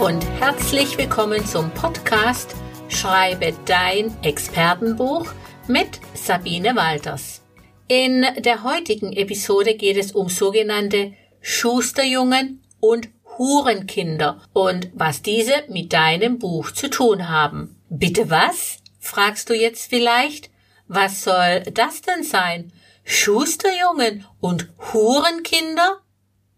Und herzlich willkommen zum Podcast Schreibe dein Expertenbuch mit Sabine Walters. In der heutigen Episode geht es um sogenannte Schusterjungen und Hurenkinder und was diese mit deinem Buch zu tun haben. Bitte was? fragst du jetzt vielleicht? Was soll das denn sein? Schusterjungen und Hurenkinder?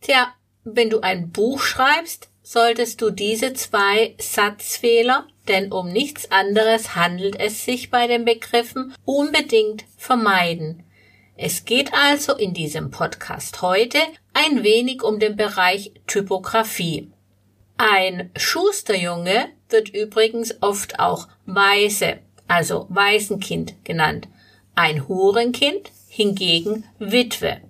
Tja, wenn du ein Buch schreibst, solltest du diese zwei Satzfehler, denn um nichts anderes handelt es sich bei den Begriffen, unbedingt vermeiden. Es geht also in diesem Podcast heute ein wenig um den Bereich Typografie. Ein Schusterjunge wird übrigens oft auch Weise, also Waisenkind genannt. Ein Hurenkind hingegen Witwe.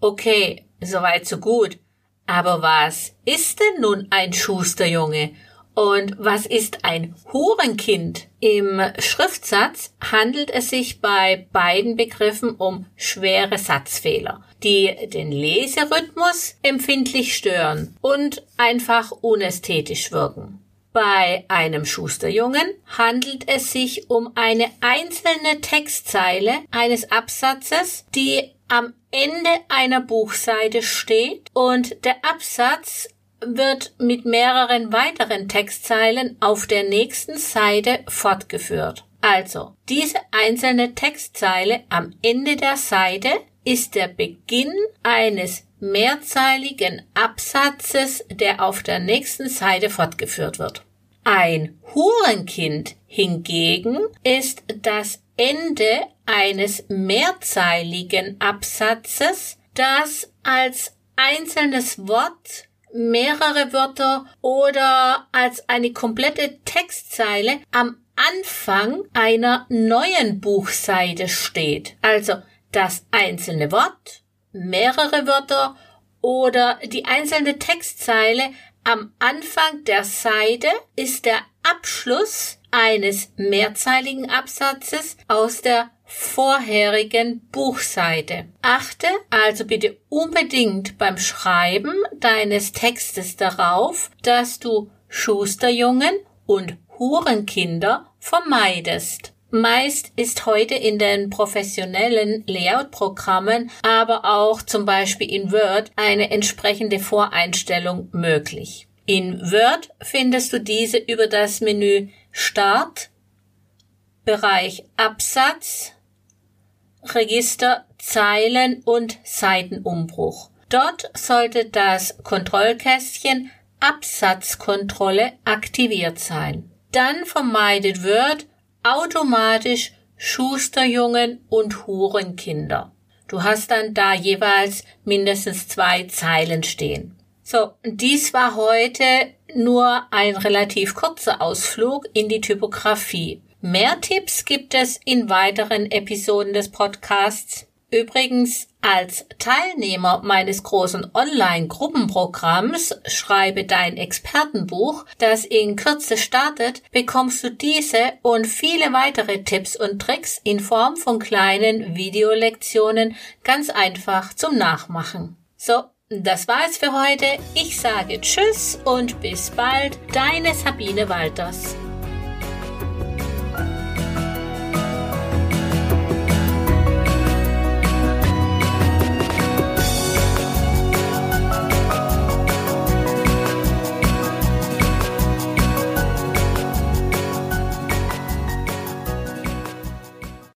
Okay, soweit so gut. Aber was ist denn nun ein Schusterjunge? Und was ist ein Hurenkind? Im Schriftsatz handelt es sich bei beiden Begriffen um schwere Satzfehler, die den Leserhythmus empfindlich stören und einfach unästhetisch wirken. Bei einem Schusterjungen handelt es sich um eine einzelne Textzeile eines Absatzes, die am Ende einer Buchseite steht und der Absatz wird mit mehreren weiteren Textzeilen auf der nächsten Seite fortgeführt. Also, diese einzelne Textzeile am Ende der Seite ist der Beginn eines mehrzeiligen Absatzes, der auf der nächsten Seite fortgeführt wird. Ein Hurenkind hingegen ist das Ende eines mehrzeiligen Absatzes, das als einzelnes Wort mehrere Wörter oder als eine komplette Textzeile am Anfang einer neuen Buchseite steht. Also das einzelne Wort, mehrere Wörter oder die einzelne Textzeile am Anfang der Seite ist der Abschluss eines mehrzeiligen Absatzes aus der vorherigen Buchseite. Achte also bitte unbedingt beim Schreiben deines Textes darauf, dass du Schusterjungen und Hurenkinder vermeidest. Meist ist heute in den professionellen Layout-Programmen, aber auch zum Beispiel in Word eine entsprechende Voreinstellung möglich. In Word findest du diese über das Menü Start, Bereich Absatz, Register Zeilen und Seitenumbruch. Dort sollte das Kontrollkästchen Absatzkontrolle aktiviert sein. Dann vermeidet Word automatisch Schusterjungen und Hurenkinder. Du hast dann da jeweils mindestens zwei Zeilen stehen. So, dies war heute nur ein relativ kurzer Ausflug in die Typografie. Mehr Tipps gibt es in weiteren Episoden des Podcasts. Übrigens, als Teilnehmer meines großen Online-Gruppenprogramms Schreibe dein Expertenbuch, das in Kürze startet, bekommst du diese und viele weitere Tipps und Tricks in Form von kleinen Videolektionen ganz einfach zum Nachmachen. So, das war es für heute. Ich sage Tschüss und bis bald, deine Sabine Walters.